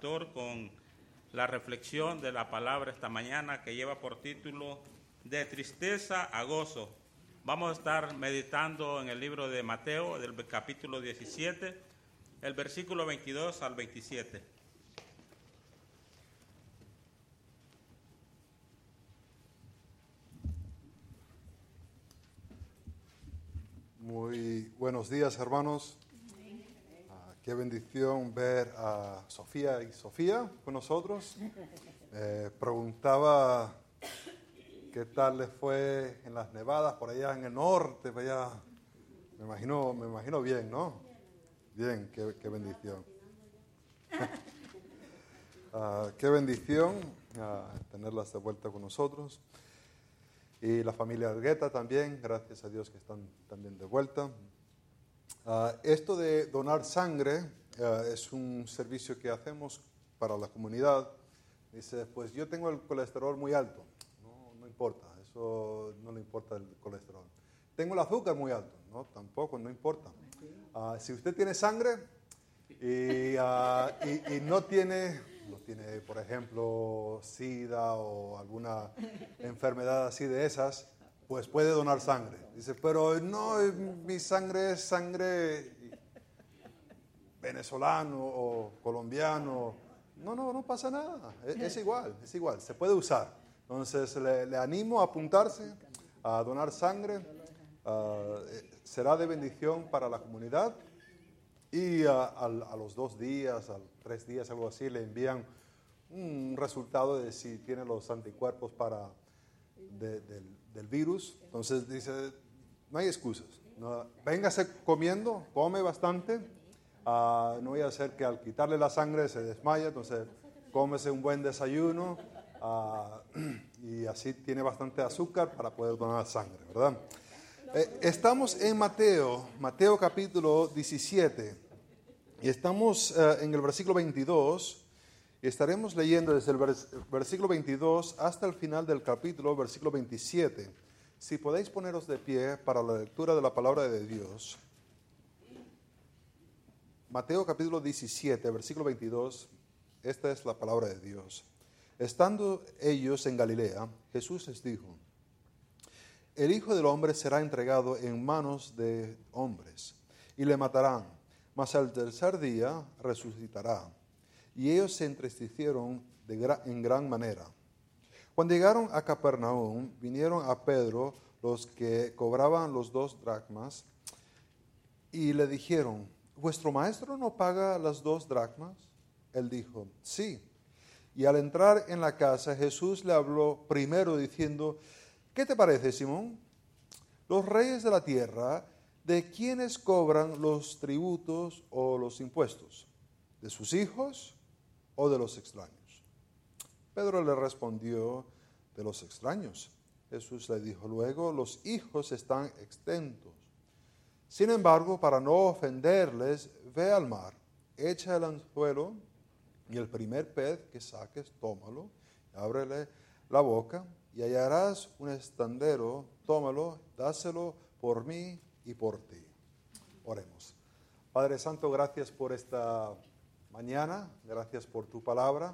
con la reflexión de la palabra esta mañana que lleva por título De tristeza a gozo. Vamos a estar meditando en el libro de Mateo, del capítulo 17, el versículo 22 al 27. Muy buenos días, hermanos. Qué bendición ver a Sofía y Sofía con nosotros. Eh, preguntaba qué tal les fue en las nevadas por allá en el norte, por allá. Me imagino, me imagino bien, ¿no? Bien, qué, bendición. Ah, qué bendición ah, tenerlas de vuelta con nosotros. Y la familia Argueta también, gracias a Dios que están también de vuelta. Ah, esto de donar sangre ah, es un servicio que hacemos para la comunidad. Dice, pues yo tengo el colesterol muy alto. No, no importa, eso no le importa el colesterol. Tengo el azúcar muy alto. No, tampoco, no importa. Ah, si usted tiene sangre y, y no tiene no tiene, por ejemplo, SIDA o alguna enfermedad así de esas, pues puede donar sangre. Dice, pero no, mi sangre es sangre venezolano o colombiano. No, no, no pasa nada. Es, igual, es igual. Se puede usar. Entonces le, animo a apuntarse a donar sangre. Eh, será de bendición para la comunidad y a, los dos días, a tres días, algo así, le envían un resultado de si tiene los anticuerpos para del, virus. Entonces dice, no hay excusas. No, comiendo, come bastante. Ah, no voy a hacer que al quitarle la sangre se desmaye. Entonces, cómese un buen desayuno ah, y así tiene bastante azúcar para poder donar sangre, ¿verdad? Eh, estamos en Mateo, Mateo capítulo 17, y estamos eh, en el versículo 22, y estaremos leyendo desde el versículo 22 hasta el final del capítulo, versículo 27. Si podéis poneros de pie para la lectura de la palabra de Dios. Mateo capítulo 17, versículo 22, esta es la palabra de Dios. Estando ellos en Galilea, Jesús les dijo, el Hijo del Hombre será entregado en manos de hombres y le matarán, mas al tercer día resucitará. Y ellos se entristecieron en gran manera. Cuando llegaron a Capernaum, vinieron a Pedro los que cobraban los dos dracmas y le dijeron, ¿vuestro maestro no paga las dos dracmas? Él dijo, sí. Y al entrar en la casa, Jesús le habló primero diciendo, ¿Qué te parece, Simón? Los reyes de la tierra, ¿de quiénes cobran los tributos o los impuestos? ¿De sus hijos o de los extraños? Pedro le respondió, de los extraños. Jesús le dijo luego, los hijos están extentos. Sin embargo, para no ofenderles, ve al mar, echa el anzuelo y el primer pez que saques, tómalo, ábrele la boca y hallarás un estandero, tómalo, dáselo por mí y por ti. Oremos. Padre Santo, gracias por esta mañana, gracias por tu palabra.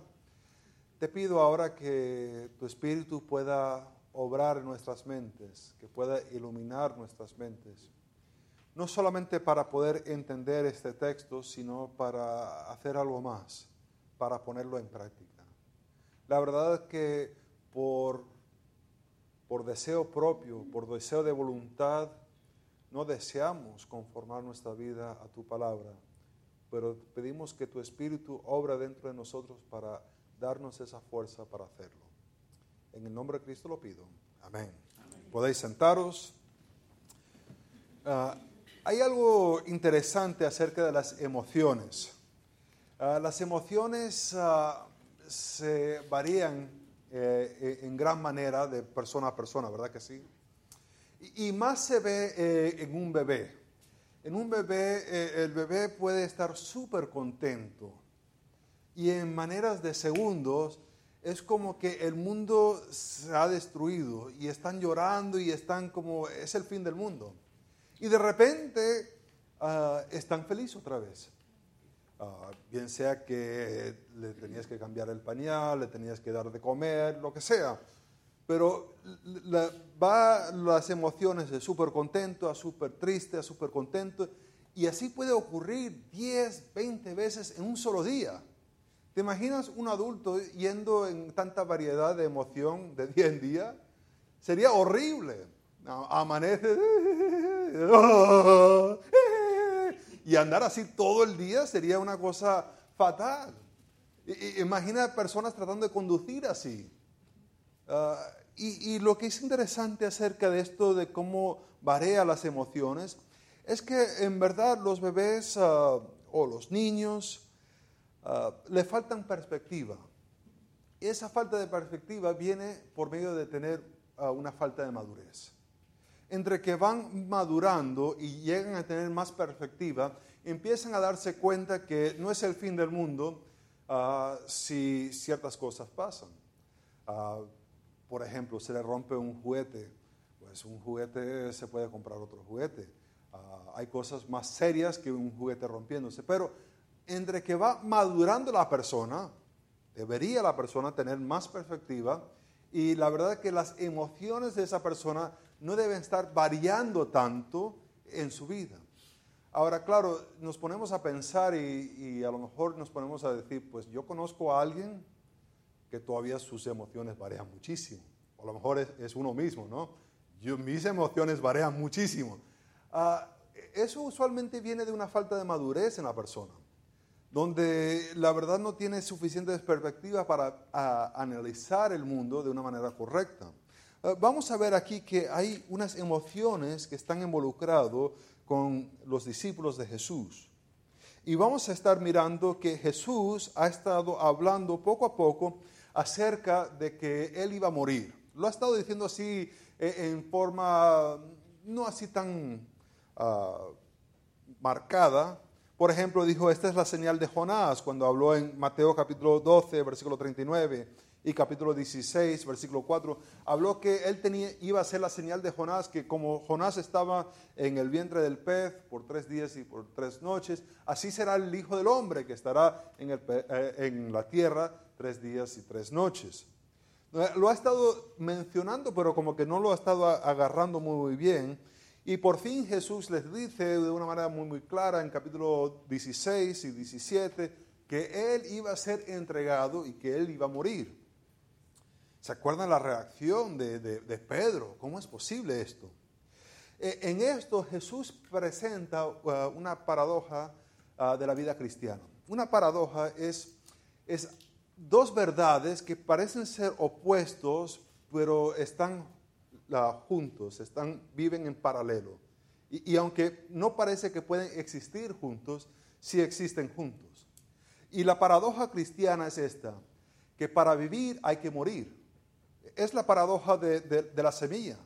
Te pido ahora que tu Espíritu pueda obrar en nuestras mentes, que pueda iluminar nuestras mentes, no solamente para poder entender este texto, sino para hacer algo más, para ponerlo en práctica. La verdad es que por por deseo propio, por deseo de voluntad, no deseamos conformar nuestra vida a tu palabra, pero pedimos que tu Espíritu obra dentro de nosotros para darnos esa fuerza para hacerlo. En el nombre de Cristo lo pido. Amén. Podéis sentaros. Ah, hay algo interesante acerca de las emociones. Ah, las emociones ah, se varían eh, eh, en gran manera de persona a persona, ¿verdad que sí? Y, más se ve eh, en un bebé. En un bebé, el bebé puede estar súper contento y en maneras de segundos es como que el mundo se ha destruido y están llorando y están como, es el fin del mundo. Y de repente uh, están felices otra vez. Ah, bien sea que le tenías que cambiar el pañal, le tenías que dar de comer, lo que sea. Pero va las emociones de súper contento a súper triste, a súper contento. Y así puede ocurrir 10, 20 veces en un solo día. ¿Te imaginas un adulto yendo en tanta variedad de emoción de día en día? Sería horrible. Amanece y andar así todo el día sería una cosa fatal. Imagina personas tratando de conducir así. Ah, y, lo que es interesante acerca de esto, de cómo varía las emociones, es que en verdad los bebés ah, o los niños ah, le faltan perspectiva. Esa falta de perspectiva viene por medio de tener una falta de madurez. Entre que van madurando y llegan a tener más perspectiva, empiezan a darse cuenta que no es el fin del mundo si ciertas cosas pasan por ejemplo, se le rompe un juguete, pues un juguete se puede comprar otro juguete. Ah, hay cosas más serias que un juguete rompiéndose, pero entre que va madurando la persona, debería la persona tener más perspectiva y la verdad es que las emociones de esa persona no deben estar variando tanto en su vida. Ahora, claro, nos ponemos a pensar y, y, a lo mejor nos ponemos a decir, pues yo conozco a alguien que todavía sus emociones varían muchísimo. A lo mejor es, uno mismo, ¿no? Yo, mis emociones varían muchísimo. Ah, eso usualmente viene de una falta de madurez en la persona, donde la verdad no tiene suficientes perspectivas para analizar el mundo de una manera correcta. Ah, vamos a ver aquí que hay unas emociones que están involucradas con los discípulos de Jesús. Y vamos a estar mirando que Jesús ha estado hablando poco a poco acerca de que él iba a morir. Lo ha estado diciendo así eh, en forma no así tan ah, marcada. Por ejemplo, dijo, esta es la señal de Jonás cuando habló en Mateo capítulo 12, versículo 39 y capítulo 16, versículo 4, habló que él tenía, iba a ser la señal de Jonás, que como Jonás estaba en el vientre del pez por tres días y por tres noches, así será el Hijo del Hombre que estará en, eh, en la tierra tres días y tres noches. Lo ha estado mencionando, pero como que no lo ha estado agarrando muy bien. Y por fin Jesús les dice de una manera muy, muy clara en capítulo 16 y 17 que Él iba a ser entregado y que Él iba a morir. ¿Se acuerdan la reacción de, Pedro? ¿Cómo es posible esto? E, en esto Jesús presenta uh, una paradoja uh, de la vida cristiana. Una paradoja es, dos verdades que parecen ser opuestos, pero están juntos, están, viven en paralelo. Y, aunque no parece que pueden existir juntos, sí existen juntos. Y la paradoja cristiana es esta, que para vivir hay que morir. Es la paradoja de, de la semilla.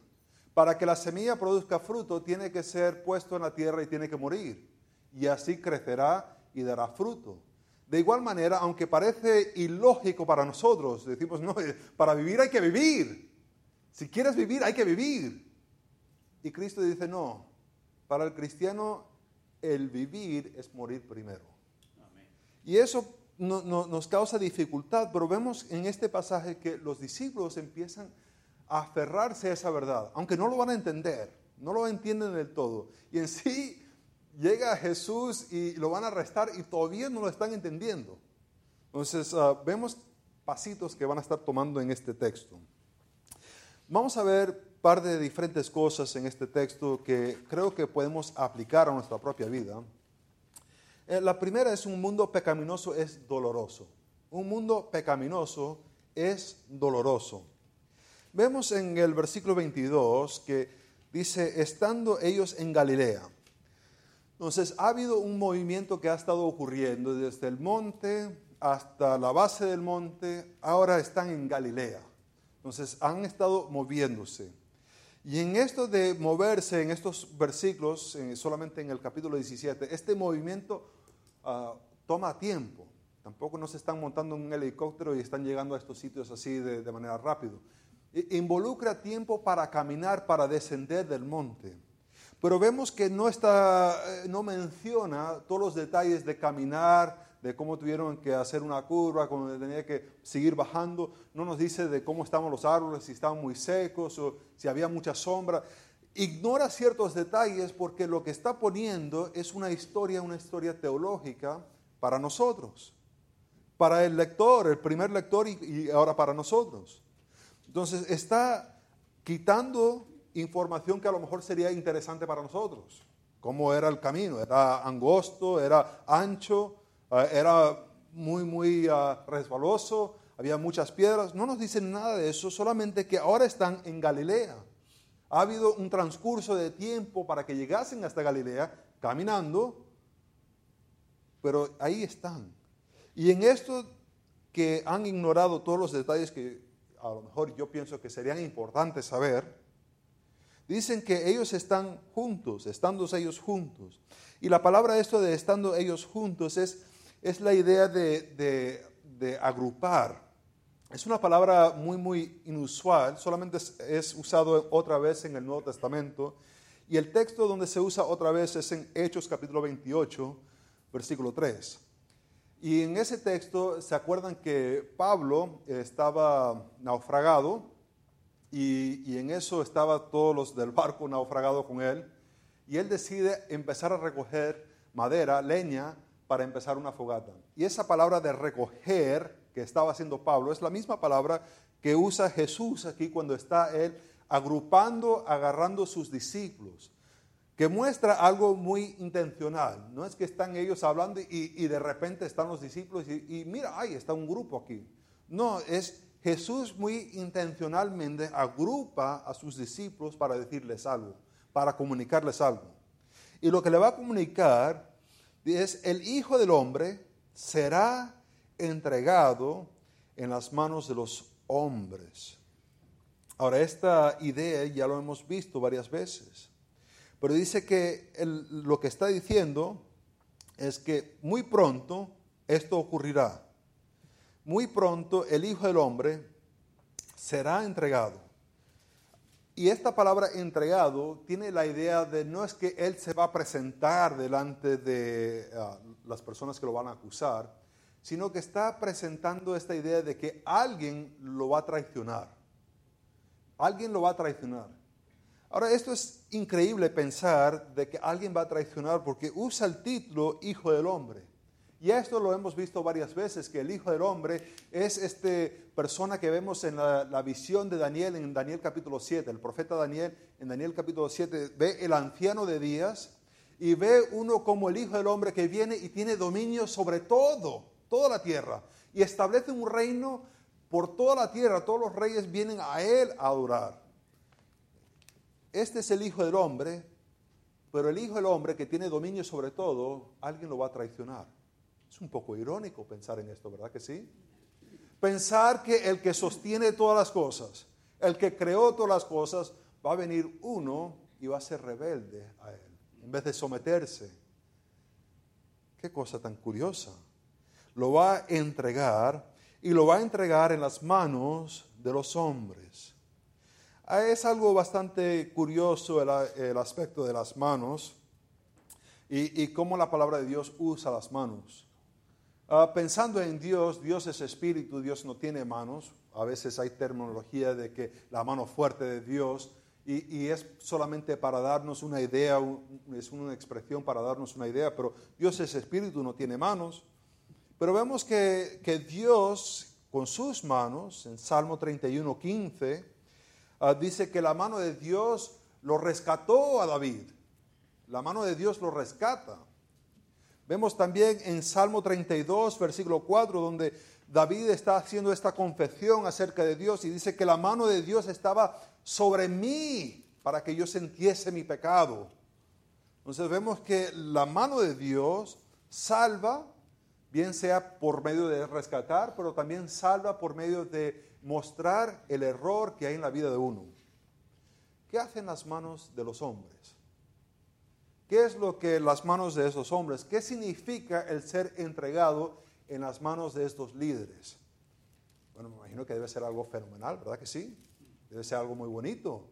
Para que la semilla produzca fruto, tiene que ser puesto en la tierra y tiene que morir. Y así crecerá y dará fruto. De igual manera, aunque parece ilógico para nosotros, decimos, no, para vivir hay que vivir. Si quieres vivir, hay que vivir. Y Cristo dice, no, para el cristiano el vivir es morir primero. Y eso nos causa dificultad, pero vemos en este pasaje que los discípulos empiezan a aferrarse a esa verdad, aunque no lo van a entender, no lo entienden del todo. Y en sí llega Jesús y lo van a arrestar y todavía no lo están entendiendo. Entonces, ah, vemos pasitos que van a estar tomando en este texto. Vamos a ver par de diferentes cosas en este texto que creo que podemos aplicar a nuestra propia vida. Eh, la primera es un mundo pecaminoso es doloroso. Un mundo pecaminoso es doloroso. Vemos en el versículo 22 que dice, estando ellos en Galilea. Entonces, ha habido un movimiento que ha estado ocurriendo desde el monte hasta la base del monte, ahora están en Galilea. Entonces, han estado moviéndose. Y en esto de moverse, en estos versículos, solamente en el capítulo 17, este movimiento ah, toma tiempo. Tampoco no se están montando en un helicóptero y están llegando a estos sitios así de, de manera rápida. Involucra tiempo para caminar, para descender del monte. Pero vemos que no, está, eh, no menciona todos los detalles de caminar, de cómo tuvieron que hacer una curva, cómo tenía que seguir bajando. No nos dice de cómo estaban los árboles, si estaban muy secos o si había mucha sombra. Ignora ciertos detalles porque lo que está poniendo es una historia, una historia teológica para nosotros, para el lector, el primer lector y, ahora para nosotros. Entonces está quitando información que a lo mejor sería interesante para nosotros cómo era el camino. Era angosto, era ancho, eh, era muy, muy ah, resbaloso, había muchas piedras. No nos dicen nada de eso, solamente que ahora están en Galilea. Ha habido un transcurso de tiempo para que llegasen hasta Galilea caminando, pero ahí están. Y en esto que han ignorado todos los detalles que a lo mejor yo pienso que serían importantes saber, Dicen que ellos están juntos, estando ellos juntos. Y la palabra esto de estando ellos juntos es, es la idea de, agrupar. Es una palabra muy, muy inusual, solamente es, usado otra vez en el Nuevo Testamento. Y el texto donde se usa otra vez es en Hechos capítulo 28, versículo 3. Y en ese texto se acuerdan que Pablo estaba naufragado y, en eso estaba todos los del barco naufragado con él. Y él decide empezar a recoger madera, leña, para empezar una fogata. Y esa palabra de recoger que estaba haciendo Pablo es la misma palabra que usa Jesús aquí cuando está él agrupando, agarrando sus discípulos, que muestra algo muy intencional. No es que están ellos hablando y, de repente están los discípulos y, mira, ahí está un grupo aquí. No, es Jesús muy intencionalmente agrupa a sus discípulos para decirles algo, para comunicarles algo. Y lo que le va a comunicar es el Hijo del Hombre será entregado en las manos de los hombres. Ahora, esta idea ya lo hemos visto varias veces, pero dice que lo que está diciendo es que muy pronto esto ocurrirá muy pronto el Hijo del Hombre será entregado. Y esta palabra entregado tiene la idea de no es que Él se va a presentar delante de ah, las personas que lo van a acusar, sino que está presentando esta idea de que alguien lo va a traicionar. Alguien lo va a traicionar. Ahora, esto es increíble pensar de que alguien va a traicionar porque usa el título Hijo del Hombre. Y esto lo hemos visto varias veces, que el Hijo del Hombre es esta persona que vemos en la, visión de Daniel, en Daniel capítulo 7. El profeta Daniel, en Daniel capítulo 7, ve el anciano de días y ve uno como el Hijo del Hombre que viene y tiene dominio sobre todo, toda la tierra. Y establece un reino por toda la tierra. Todos los reyes vienen a él a adorar. Este es el Hijo del Hombre, pero el Hijo del Hombre que tiene dominio sobre todo, alguien lo va a traicionar. Es un poco irónico pensar en esto, ¿verdad que sí? Pensar que el que sostiene todas las cosas, el que creó todas las cosas, va a venir uno y va a ser rebelde a él, en vez de someterse. Qué cosa tan curiosa. Lo va a entregar y lo va a entregar en las manos de los hombres. Ah, es algo bastante curioso el, aspecto de las manos y, cómo la palabra de Dios usa las manos. Ah, pensando en Dios, Dios es espíritu, Dios no tiene manos. A veces hay terminología de que la mano fuerte de Dios y, es solamente para darnos una idea, es una expresión para darnos una idea, pero Dios es espíritu, no tiene manos. Pero vemos que, Dios con sus manos, en Salmo 31, 15, ah, dice que la mano de Dios lo rescató a David. La mano de Dios lo rescata. Vemos también en Salmo 32, versículo 4, donde David está haciendo esta confesión acerca de Dios y dice que la mano de Dios estaba sobre mí para que yo sintiese mi pecado. Entonces vemos que la mano de Dios salva, bien sea por medio de rescatar, pero también salva por medio de mostrar el error que hay en la vida de uno. ¿Qué hacen las manos de los hombres? ¿Qué es lo que las manos de esos hombres? ¿Qué significa el ser entregado en las manos de estos líderes? Bueno, me imagino que debe ser algo fenomenal, ¿verdad que sí? Debe ser algo muy bonito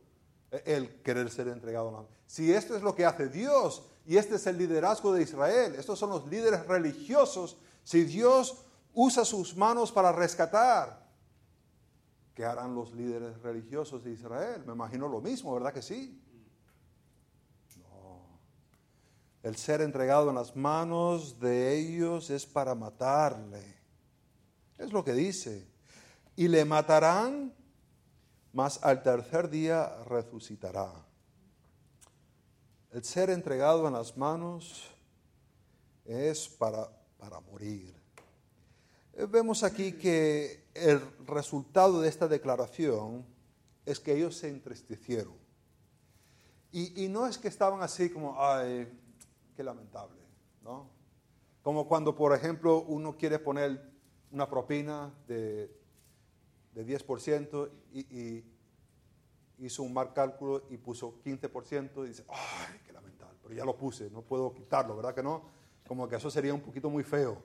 el querer ser entregado. Si esto es lo que hace Dios y este es el liderazgo de Israel, estos son los líderes religiosos Si Dios usa sus manos para rescatar, ¿qué harán los líderes religiosos de Israel? Me imagino lo mismo, ¿verdad que sí? No. El ser entregado en las manos de ellos es para matarle. Es lo que dice. Y le matarán, mas al tercer día resucitará. El ser entregado en las manos es para, para morir. Eh, vemos aquí que el resultado de esta declaración es que ellos se entristecieron. Y, y no es que estaban así como, ay, qué lamentable, ¿no? Como cuando, por ejemplo, uno quiere poner una propina de, de 10% y, y, hizo un mal cálculo y puso 15% y dice, ay, qué lamentable, pero ya lo puse, no puedo quitarlo, ¿verdad que no? Como que eso sería un poquito muy feo.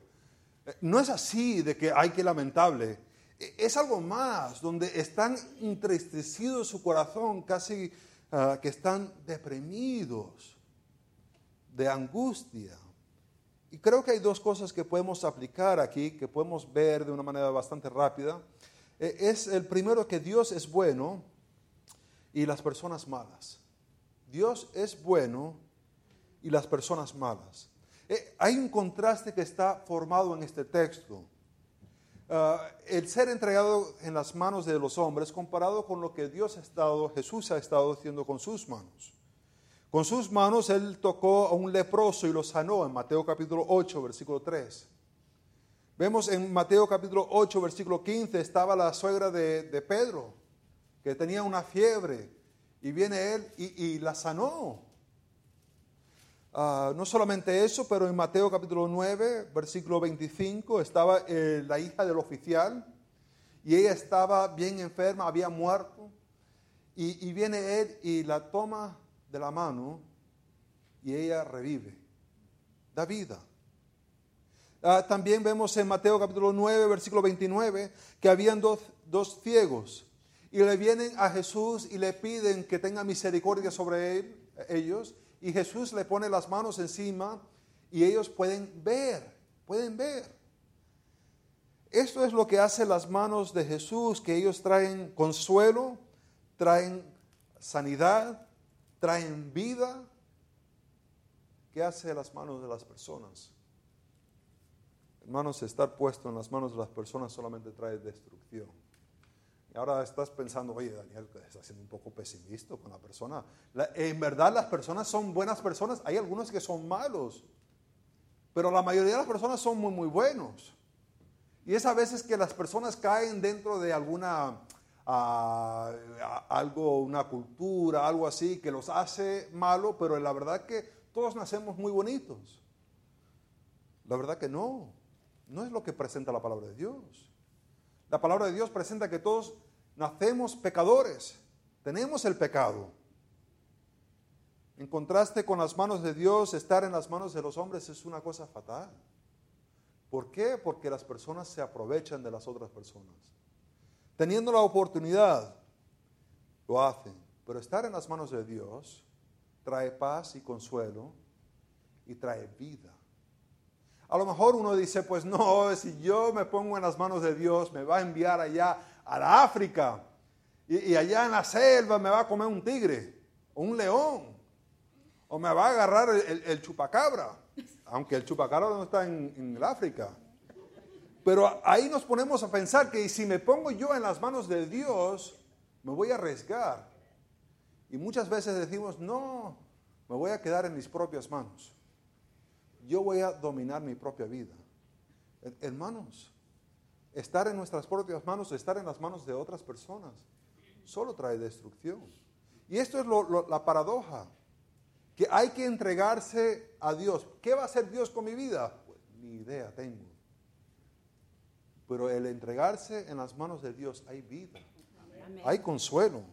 Eh, no es así de que hay que lamentable, e, es algo más, donde están entristecidos su corazón, casi uh, que están deprimidos, de angustia. Y creo que hay dos cosas que podemos aplicar aquí, que podemos ver de una manera bastante rápida. E, es el primero que Dios es bueno y las personas malas. Dios es bueno y las personas malas. Eh, hay un contraste que está formado en este texto. Uh, el ser entregado en las manos de los hombres comparado con lo que Dios ha estado, Jesús ha estado haciendo con sus manos. Con sus manos él tocó a un leproso y lo sanó en Mateo capítulo 8, versículo 3. Vemos en Mateo capítulo 8, versículo 15, estaba la suegra de, de Pedro, que tenía una fiebre, y viene él y, la sanó. Uh, no solamente eso, pero en Mateo capítulo 9, versículo 25, estaba eh, la hija del oficial, y ella estaba bien enferma, había muerto, y, y viene él y la toma de la mano y ella revive, da vida. Ah, también vemos en Mateo capítulo 9, versículo 29, que habían dos, dos ciegos y le vienen a Jesús y le piden que tenga misericordia sobre él, ellos y Jesús le pone las manos encima y ellos pueden ver, pueden ver. Esto es lo que hacen las manos de Jesús, que ellos traen consuelo, traen sanidad, traen vida. ¿Qué hace las manos de las personas? Hermanos, estar puesto en las manos de las personas solamente trae destrucción. Y ahora estás pensando, oye, Daniel, estás siendo un poco pesimista con la persona. en verdad las personas son buenas personas. Hay algunos que son malos. Pero la mayoría de las personas son muy, muy buenos. Y es a veces que las personas caen dentro de alguna algo, una cultura, algo así, que los hace malo, pero la verdad que todos nacemos muy bonitos. La verdad que no, no es lo que presenta la palabra de Dios. La palabra de Dios presenta que todos nacemos pecadores, tenemos el pecado. En contraste con las manos de Dios, estar en las manos de los hombres es una cosa fatal. ¿Por qué? Porque las personas se aprovechan de las otras personas teniendo la oportunidad, lo hacen. Pero estar en las manos de Dios trae paz y consuelo y trae vida. A lo mejor uno dice, pues no, si yo me pongo en las manos de Dios, me va a enviar allá a la África y, allá en la selva me va a comer un tigre o un león o me va a agarrar el, chupacabra, aunque el chupacabra no está en, en el África. Pero ahí nos ponemos a pensar que si me pongo yo en las manos de Dios, me voy a arriesgar. Y muchas veces decimos, no, me voy a quedar en mis propias manos. Yo voy a dominar mi propia vida. Hermanos, estar en nuestras propias manos, estar en las manos de otras personas, solo trae destrucción. Y esto es la paradoja, que hay que entregarse a Dios. ¿Qué va a hacer Dios con mi vida? Pues, ni idea tengo. Pero el entregarse en las manos de Dios hay vida, hay consuelo.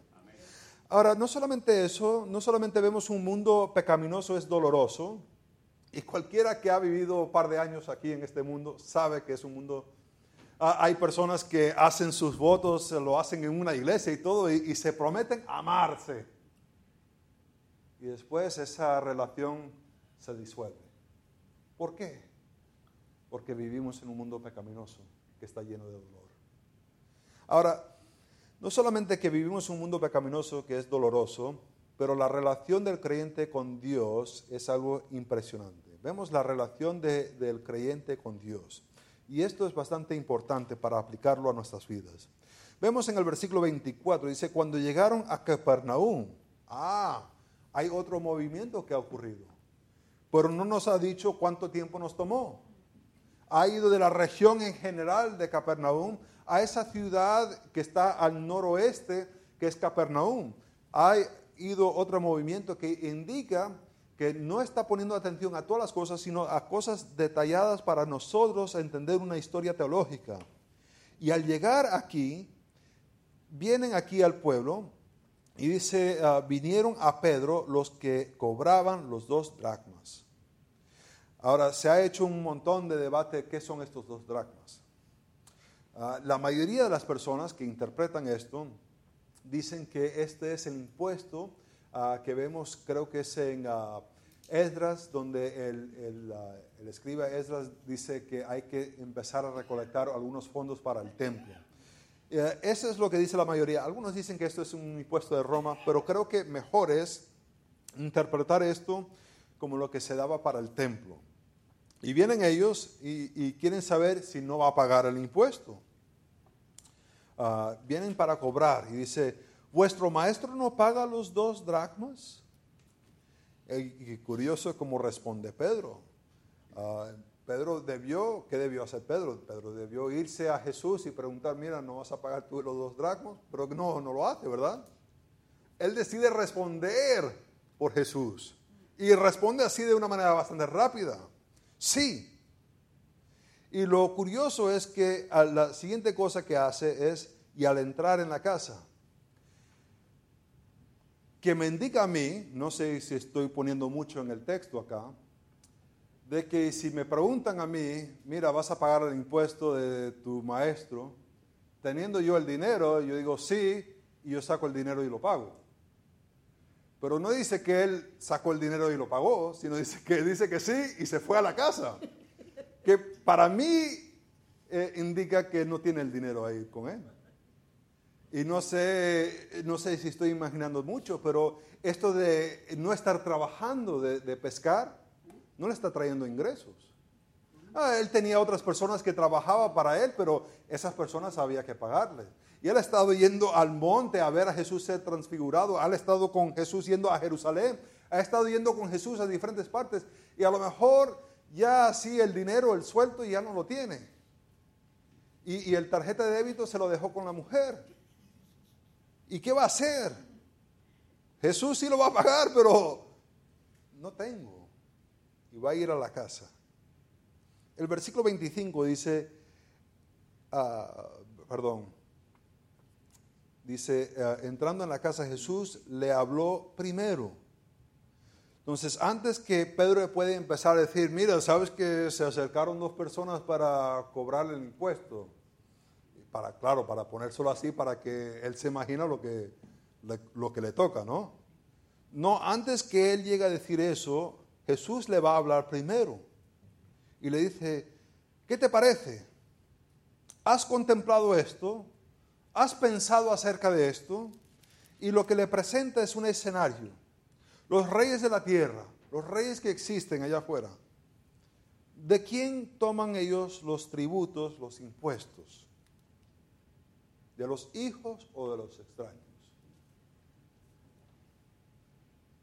Ahora, no solamente eso, no solamente vemos un mundo pecaminoso, es doloroso, y cualquiera que ha vivido un par de años aquí en este mundo sabe que es un mundo... hay personas que hacen sus votos, lo hacen en una iglesia y todo, y, y se prometen amarse. Y después esa relación se disuelve. ¿Por qué? porque vivimos en un mundo pecaminoso que está lleno de dolor. Ahora, no solamente que vivimos un mundo pecaminoso que es doloroso, pero la relación del creyente con Dios es algo impresionante. Vemos la relación del creyente con Dios. Y esto es bastante importante para aplicarlo a nuestras vidas. Vemos en el versículo 24, dice, cuando llegaron a Capernaum, ah, hay otro movimiento que ha ocurrido, pero no nos ha dicho cuánto tiempo nos tomó. Ha ido de la región en general de Capernaum a esa ciudad que está al noroeste, que es Capernaum. Ha ido otro movimiento que indica que no está poniendo atención a todas las cosas, sino a cosas detalladas para nosotros entender una historia teológica. Y al llegar aquí, vienen aquí al pueblo y dice, ah, vinieron a Pedro los que cobraban los dos dracmas. Ahora, se ha hecho un montón de debate qué son estos dos dracmas. Ah, la mayoría de las personas que interpretan esto dicen que este es el impuesto ah, que vemos, creo que es en Esdras, donde el, el, el escriba Esdras dice que hay que empezar a recolectar algunos fondos para el templo. Eh, eso es lo que dice la mayoría. Algunos dicen que esto es un impuesto de Roma, pero creo que mejor es interpretar esto como lo que se daba para el templo. Y vienen ellos y, quieren saber si no va a pagar el impuesto. Ah, vienen para cobrar y dice, ¿vuestro maestro no paga los dos dracmas? Y, curioso cómo responde Pedro. Ah, Pedro debió, ¿qué debió hacer Pedro? Pedro debió irse a Jesús y preguntar, mira, no vas a pagar tú los dos dracmos, pero no, no lo hace, ¿verdad? Él decide responder por Jesús y responde así de una manera bastante rápida. Sí. Y lo curioso es que la siguiente cosa que hace es, y al entrar en la casa, que me indica a mí, no sé si estoy poniendo mucho en el texto acá, de que si me preguntan a mí, mira, vas a pagar el impuesto de tu maestro, teniendo yo el dinero, yo digo sí, y yo saco el dinero y lo pago. Pero no dice que él sacó el dinero y lo pagó, sino dice que dice que sí y se fue a la casa. Para mí eh, indica que no tiene el dinero ahí con él. Y no sé, no sé si estoy imaginando mucho, pero esto de no estar trabajando, de pescar, no le está trayendo ingresos. Ah, él tenía otras personas que trabajaban para él, pero esas personas había que pagarle. Y él ha estado yendo al monte a ver a Jesús ser transfigurado. Ha estado con Jesús yendo a Jerusalén. Ha estado yendo con Jesús a diferentes partes. Y a lo mejor ya así el dinero, el sueldo ya no lo tiene. Y, y el tarjeta de débito se lo dejó con la mujer. ¿Y qué va a hacer? Jesús sí lo va a pagar, pero no tengo y va a ir a la casa. El versículo 25 dice, ah, perdón, dice, ah, entrando en la casa Jesús le habló primero. Entonces, antes que Pedro puede empezar a decir, mira, sabes que se acercaron dos personas para cobrar el impuesto, para, claro, para ponérselo así, para que él se imagina lo que, lo que le toca, ¿no? No, antes que él llegue a decir eso, Jesús le va a hablar primero y le dice, ¿qué te parece? ¿Has contemplado esto? ¿Has pensado acerca de esto? Y lo que le presenta es un escenario. Los reyes de la tierra, los reyes que existen allá afuera, ¿de quién toman ellos los tributos, los impuestos? ¿De los hijos o de los extraños?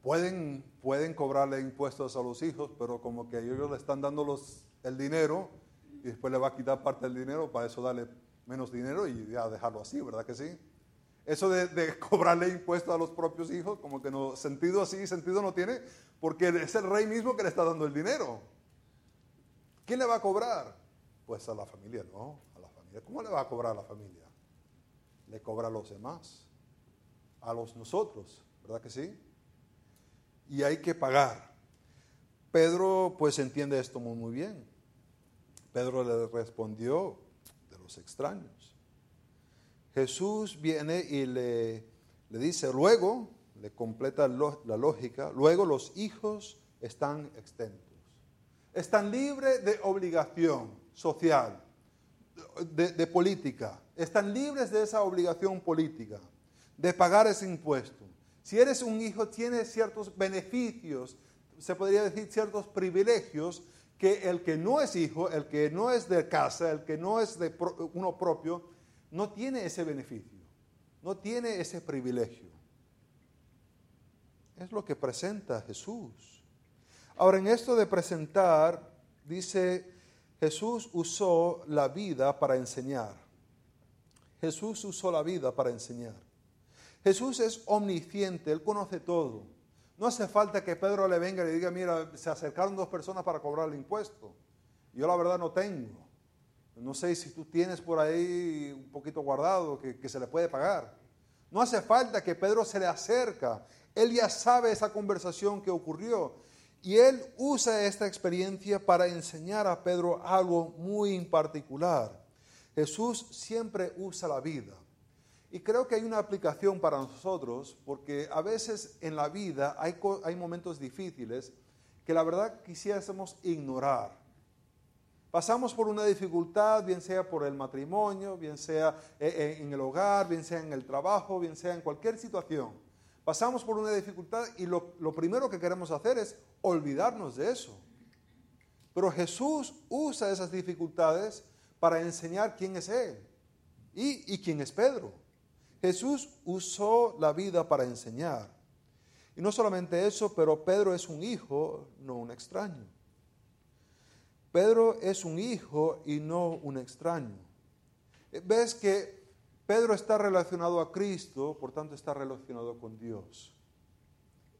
Pueden, pueden cobrarle impuestos a los hijos, pero como que ellos le están dando el dinero y después le va a quitar parte del dinero, para eso darle menos dinero y ya dejarlo así, ¿verdad que sí? Eso de, cobrarle impuestos a los propios hijos, como que no, sentido así, sentido no tiene, porque es el rey mismo que le está dando el dinero. ¿Quién le va a cobrar? Pues a la familia, no, a la familia. ¿Cómo le va a cobrar a la familia? Le cobra a los demás, a los nosotros, ¿verdad que sí? y hay que pagar. Pedro pues entiende esto muy, muy bien. Pedro le respondió de los extraños. Jesús viene y le, le dice, luego, le completa la lógica, luego los hijos están extentos. están libres de obligación social, de, de política, están libres de esa obligación política, de pagar ese impuesto. Si eres un hijo, tienes ciertos beneficios, se podría decir ciertos privilegios que el que no es hijo, el que no es de casa, el que no es de uno propio, no tiene ese beneficio, no tiene ese privilegio. Es lo que presenta Jesús. Ahora, en esto de presentar, dice, Jesús usó la vida para enseñar. Jesús usó la vida para enseñar. Jesús es omnisciente, Él conoce todo. No hace falta que Pedro le venga y le diga, mira, se acercaron dos personas para cobrar el impuesto. Yo la verdad no tengo. No sé si tú tienes por ahí un poquito guardado que, se le puede pagar. No hace falta que Pedro se le acerca. Él ya sabe esa conversación que ocurrió. Y él usa esta experiencia para enseñar a Pedro algo muy en particular. Jesús siempre usa la vida. Y creo que hay una aplicación para nosotros, porque a veces en la vida hay momentos difíciles que la verdad quisiésemos ignorar. Pasamos por una dificultad, bien sea por el matrimonio, bien sea eh, eh, en el hogar, bien sea en el trabajo, bien sea en cualquier situación. Pasamos por una dificultad y lo, primero que queremos hacer es olvidarnos de eso. Pero Jesús usa esas dificultades para enseñar quién es Él y, y quién es Pedro. Jesús usó la vida para enseñar. Y no solamente eso, pero Pedro es un hijo, no un extraño. Pedro es un hijo y no un extraño. Ves que Pedro está relacionado a Cristo, por tanto está relacionado con Dios.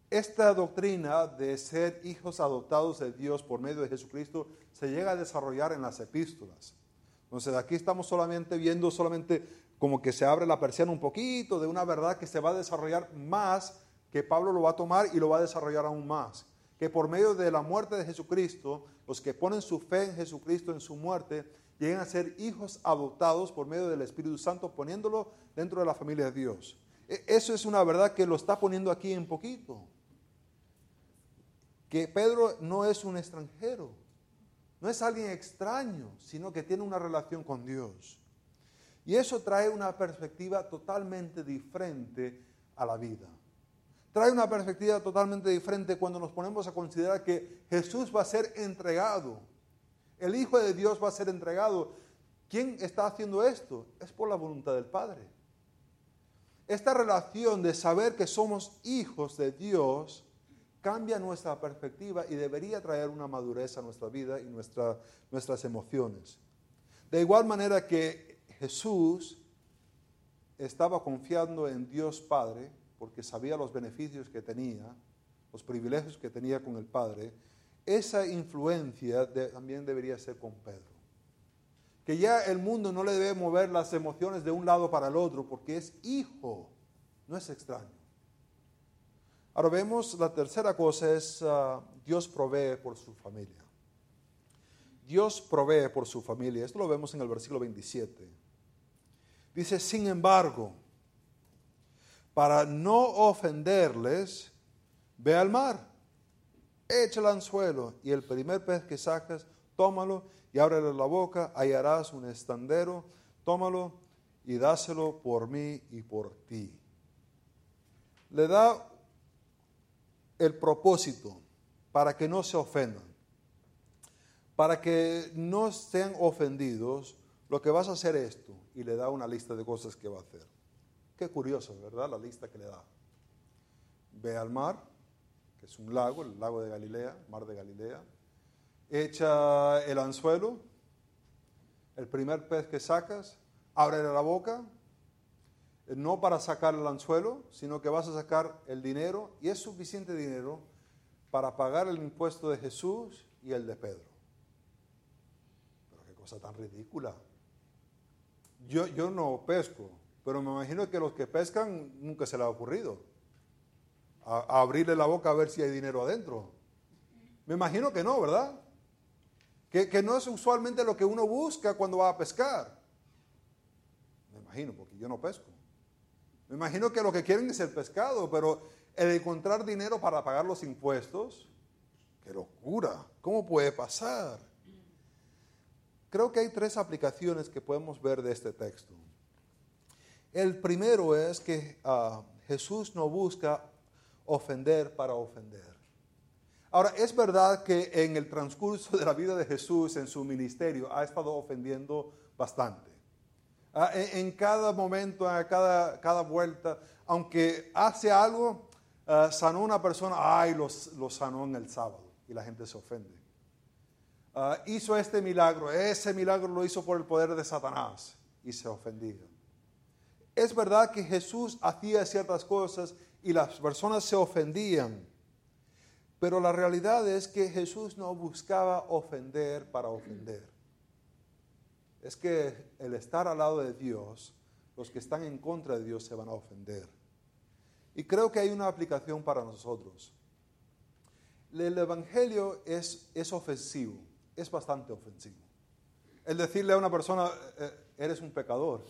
Esta doctrina de ser hijos adoptados de Dios por medio de Jesucristo se llega a desarrollar en las epístolas. Entonces aquí estamos solamente viendo solamente como que se abre la persiana un poquito de una verdad que se va a desarrollar más, que Pablo lo va a tomar y lo va a desarrollar aún más. Que por medio de la muerte de Jesucristo, los que ponen su fe en Jesucristo, en su muerte, lleguen a ser hijos adoptados por medio del Espíritu Santo, poniéndolo dentro de la familia de Dios. E, eso es una verdad que lo está poniendo aquí en poquito. Que Pedro no es un extranjero, no es alguien extraño, sino que tiene una relación con Dios. Y eso trae una perspectiva totalmente diferente a la vida. Trae una perspectiva totalmente diferente cuando nos ponemos a considerar que Jesús va a ser entregado. El Hijo de Dios va a ser entregado. ¿Quién está haciendo esto? Es por la voluntad del Padre. Esta relación de saber que somos hijos de Dios cambia nuestra perspectiva y debería traer una madurez a nuestra vida y nuestras emociones. De igual manera que Jesús estaba confiando en Dios Padre porque sabía los beneficios que tenía, los privilegios que tenía con el Padre, esa influencia también debería ser con Pedro. Que ya el mundo no le debe mover las emociones de un lado para el otro porque es hijo, no es extraño. Ahora vemos la tercera cosa es ah, Dios provee por su familia. Dios provee por su familia. Esto lo vemos en el versículo 27. Dice, sin embargo, para no ofenderles, ve al mar, echa el anzuelo y el primer pez que sacas, tómalo y ábrele la boca, hallarás un estandero, tómalo y dáselo por mí y por ti. Le da el propósito para que no se ofendan, para que no estén ofendidos, lo que vas a hacer esto, y le da una lista de cosas que va a hacer. Qué curioso, ¿verdad? La lista que le da. Ve al mar, que es un lago, el lago de Galilea, mar de Galilea. Echa el anzuelo, el primer pez que sacas, abre la boca, no para sacar el anzuelo, sino que vas a sacar el dinero, y es suficiente dinero para pagar el impuesto de Jesús y el de Pedro. Pero qué cosa tan ridícula. Yo, yo no pesco, pero me imagino que los que pescan nunca se les ha ocurrido abrirle la boca a ver si hay dinero adentro. Me imagino que no, ¿verdad? Que, que, no es usualmente lo que uno busca cuando va a pescar. Me imagino, porque yo no pesco. Me imagino que lo que quieren es el pescado, pero el encontrar dinero para pagar los impuestos, qué locura, ¿cómo puede pasar? Creo que hay tres aplicaciones que podemos ver de este texto. El primero es que ah, Jesús no busca ofender para ofender. Ahora, es verdad que en el transcurso de la vida de Jesús, en su ministerio, ha estado ofendiendo bastante. Ah, en, cada momento, en cada, cada vuelta, aunque hace algo, uh, sanó una persona, ay, los, sanó en el sábado y la gente se ofende. Ah, hizo este milagro, ese milagro lo hizo por el poder de Satanás y se ofendía. Es verdad que Jesús hacía ciertas cosas y las personas se ofendían, pero la realidad es que Jesús no buscaba ofender para ofender. Es que el estar al lado de Dios, los que están en contra de Dios se van a ofender. Y creo que hay una aplicación para nosotros. El Evangelio es, es ofensivo, es bastante ofensivo. El decirle a una persona, eh, eres un pecador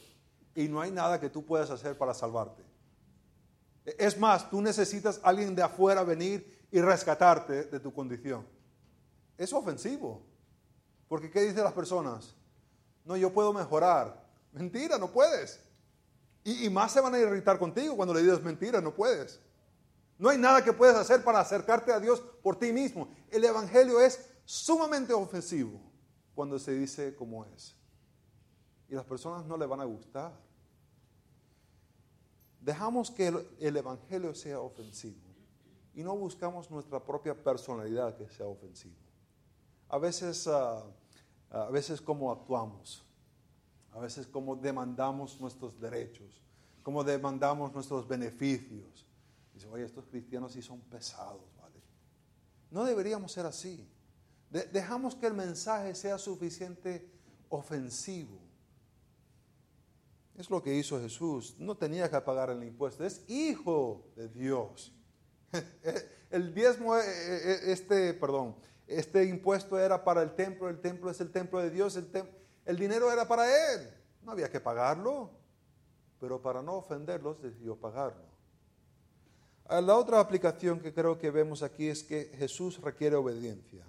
y no hay nada que tú puedas hacer para salvarte. Es más, tú necesitas a alguien de afuera venir y rescatarte de tu condición. Es ofensivo. Porque ¿qué dicen las personas? No, yo puedo mejorar. Mentira, no puedes. Y, más se van a irritar contigo cuando le digas mentira, no puedes. No hay nada que puedes hacer para acercarte a Dios por ti mismo. El Evangelio es sumamente ofensivo cuando se dice como es. Y las personas no le van a gustar. Dejamos que el, Evangelio sea ofensivo y no buscamos nuestra propia personalidad que sea ofensiva. A veces, ah, a veces cómo actuamos a veces cómo demandamos nuestros derechos, cómo demandamos nuestros beneficios. Dice, oye, estos cristianos sí son pesados, ¿vale? No deberíamos ser así. dejamos que el mensaje sea suficiente ofensivo. Es lo que hizo Jesús. No tenía que pagar el impuesto. Es hijo de Dios. El diezmo, eh, eh, este, perdón, este impuesto era para el templo. El templo es el templo de Dios. El el dinero era para él, no había que pagarlo, pero para no ofenderlos decidió pagarlo. Ah, la otra aplicación que creo que vemos aquí es que Jesús requiere obediencia.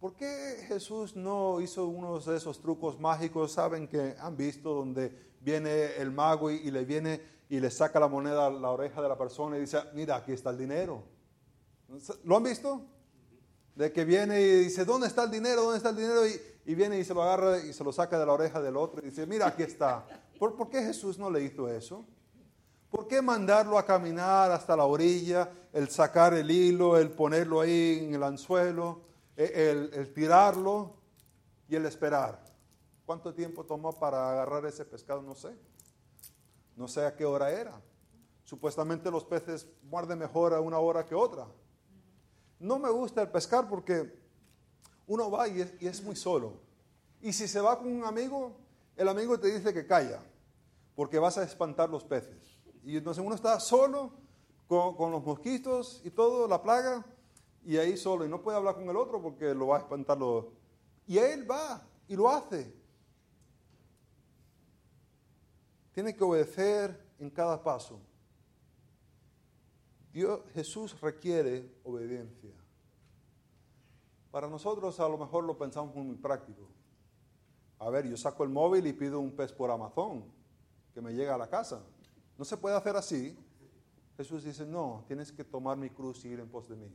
¿Por qué Jesús no hizo uno de esos trucos mágicos, saben que han visto, donde viene el mago y, le viene y le saca la moneda a la oreja de la persona y dice, mira, aquí está el dinero? ¿Lo han visto? De que viene y dice, ¿dónde está el dinero? ¿Dónde está el dinero? Y, viene y se lo agarra y se lo saca de la oreja del otro y dice, mira, aquí está. ¿Por, qué Jesús no le hizo eso? ¿Por qué mandarlo a caminar hasta la orilla, el sacar el hilo, el ponerlo ahí en el anzuelo, el, el tirarlo y el esperar? ¿Cuánto tiempo tomó para agarrar ese pescado? No sé. No sé a qué hora era. Supuestamente los peces muerden mejor a una hora que otra. No me gusta el pescar porque uno va y es, muy solo. Y si se va con un amigo, el amigo te dice que calla, porque vas a espantar los peces. Y entonces uno está solo con, los mosquitos y todo, la plaga, y ahí solo, y no puede hablar con el otro porque lo va a espantar. Y él va y lo hace. Tiene que obedecer en cada paso. Dios, Jesús requiere obediencia. Para nosotros a lo mejor lo pensamos muy práctico. A ver, yo saco el móvil y pido un pez por Amazon que me llega a la casa. No se puede hacer así. Jesús dice, no, tienes que tomar mi cruz y ir en pos de mí.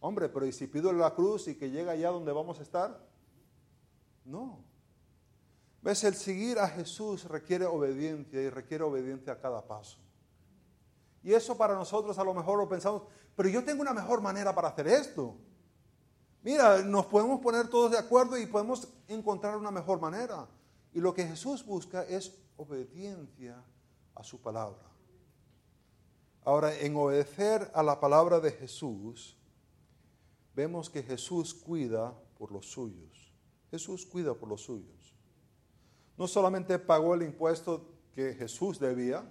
Hombre, pero ¿y si pido la cruz y que llega allá donde vamos a estar? No. ¿Ves? El seguir a Jesús requiere obediencia y requiere obediencia a cada paso. Y eso para nosotros a lo mejor lo pensamos, pero yo tengo una mejor manera para hacer esto. Mira, nos podemos poner todos de acuerdo y podemos encontrar una mejor manera. Y lo que Jesús busca es obediencia a su palabra. Ahora, en obedecer a la palabra de Jesús, vemos que Jesús cuida por los suyos. Jesús cuida por los suyos. No solamente pagó el impuesto que Jesús debía,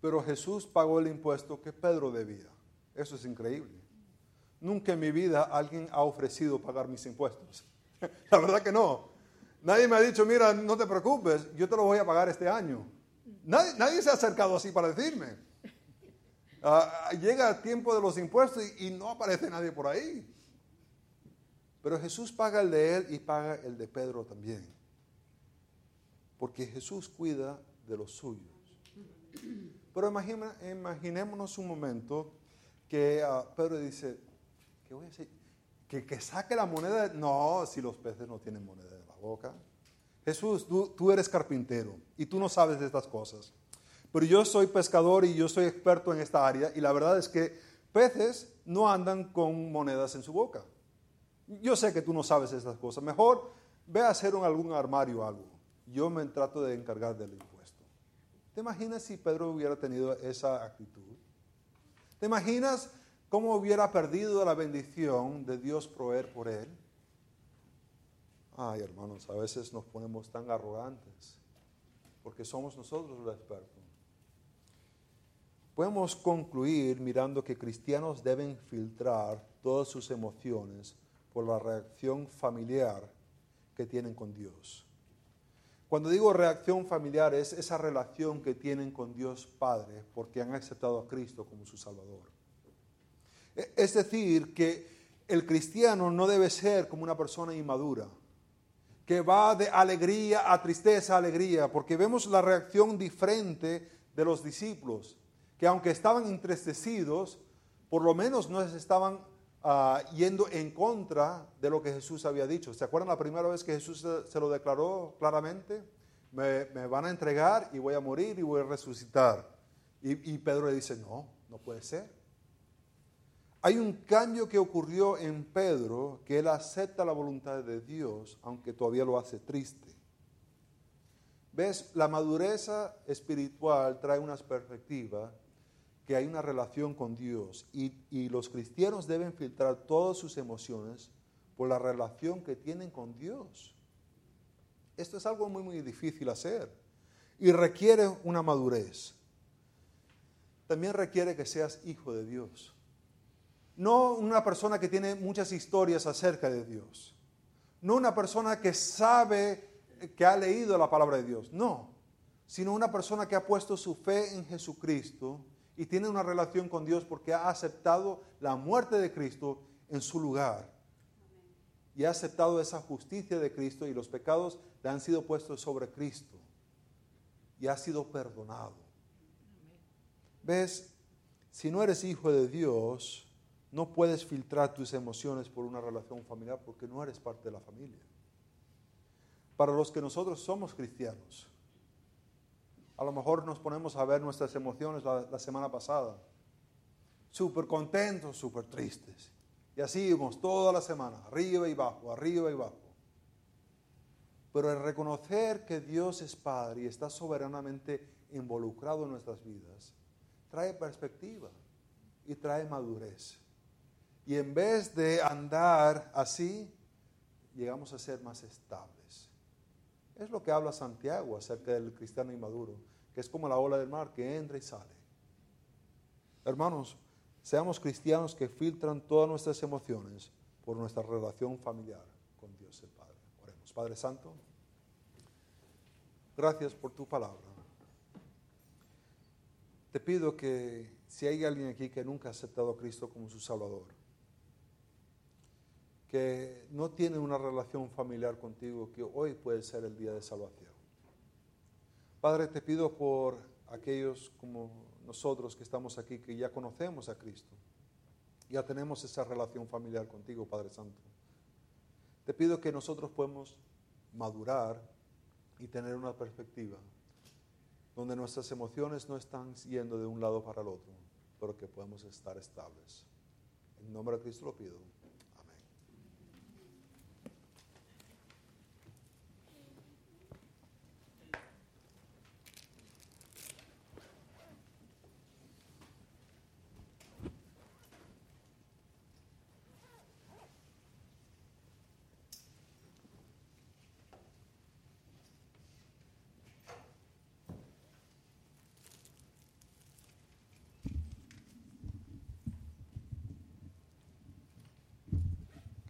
pero Jesús pagó el impuesto que Pedro debía. Eso es increíble. Nunca en mi vida alguien ha ofrecido pagar mis impuestos. La verdad que no. Nadie me ha dicho, mira, no te preocupes, yo te lo voy a pagar este año. Nadie, nadie se ha acercado así para decirme. Ah, llega el tiempo de los impuestos y, no aparece nadie por ahí. Pero Jesús paga el de él y paga el de Pedro también. Porque Jesús cuida de los suyos. Pero imagina- imaginémonos un momento que ah, Pedro dice, ¿qué voy a? Que, que saque la moneda. de-". No, si los peces no tienen moneda en la boca. Jesús, tú, tú eres carpintero y tú no sabes de estas cosas. Pero yo soy pescador y yo soy experto en esta área y la verdad es que peces no andan con monedas en su boca. Yo sé que tú no sabes estas cosas. Mejor ve a hacer un- algún armario algo. Yo me trato de encargar del impuesto. ¿Te imaginas si Pedro hubiera tenido esa actitud? ¿Te imaginas cómo hubiera perdido la bendición de Dios proveer por él? Ay, hermanos, a veces nos ponemos tan arrogantes porque somos nosotros los expertos. Podemos concluir mirando que cristianos deben filtrar todas sus emociones por la reacción familiar que tienen con Dios. Cuando digo reacción familiar es esa relación que tienen con Dios Padre porque han aceptado a Cristo como su Salvador. E- Es decir, que el cristiano no debe ser como una persona inmadura, que va de alegría a tristeza a alegría, porque vemos la reacción diferente de los discípulos, que aunque estaban entristecidos, por lo menos no estaban ah, yendo en contra de lo que Jesús había dicho. ¿Se acuerdan la primera vez que Jesús se, lo declaró claramente? Me, van a entregar y voy a morir y voy a resucitar. Y, y Pedro le dice, no, no puede ser. Hay un cambio que ocurrió en Pedro, que él acepta la voluntad de Dios, aunque todavía lo hace triste. ¿Ves? La madurez espiritual trae una perspectiva que hay una relación con Dios y, los cristianos deben filtrar todas sus emociones por la relación que tienen con Dios. Esto es algo muy, muy difícil hacer y requiere una madurez. También requiere que seas hijo de Dios. No una persona que tiene muchas historias acerca de Dios. No una persona que sabe, que ha leído la palabra de Dios. No. Sino una persona que ha puesto su fe en Jesucristo y tiene una relación con Dios porque ha aceptado la muerte de Cristo en su lugar. Y ha aceptado esa justicia de Cristo y los pecados le han sido puestos sobre Cristo. Y ha sido perdonado. ¿Ves? Si no eres hijo de Dios, no puedes filtrar tus emociones por una relación familiar porque no eres parte de la familia. Para los que nosotros somos cristianos, a lo mejor nos ponemos a ver nuestras emociones la, la semana pasada, súper contentos, súper tristes. Y así íbamos toda la semana, arriba y bajo, arriba y bajo. Pero el reconocer que Dios es Padre y está soberanamente involucrado en nuestras vidas, trae perspectiva y trae madurez. Y en vez de andar así, llegamos a ser más estables. Es lo que habla Santiago acerca del cristiano inmaduro, que es como la ola del mar que entra y sale. Hermanos, seamos cristianos que filtran todas nuestras emociones por nuestra relación familiar con Dios el Padre. Oremos. Padre Santo, gracias por tu palabra. Te pido que si hay alguien aquí que nunca ha aceptado a Cristo como su Salvador, que no tiene una relación familiar contigo, que hoy puede ser el día de salvación. Padre, te pido por aquellos como nosotros que estamos aquí, que ya conocemos a Cristo, ya tenemos esa relación familiar contigo, Padre Santo. Te pido que nosotros podemos madurar y tener una perspectiva donde nuestras emociones no están yendo de un lado para el otro, pero que podemos estar estables. En nombre de Cristo lo pido.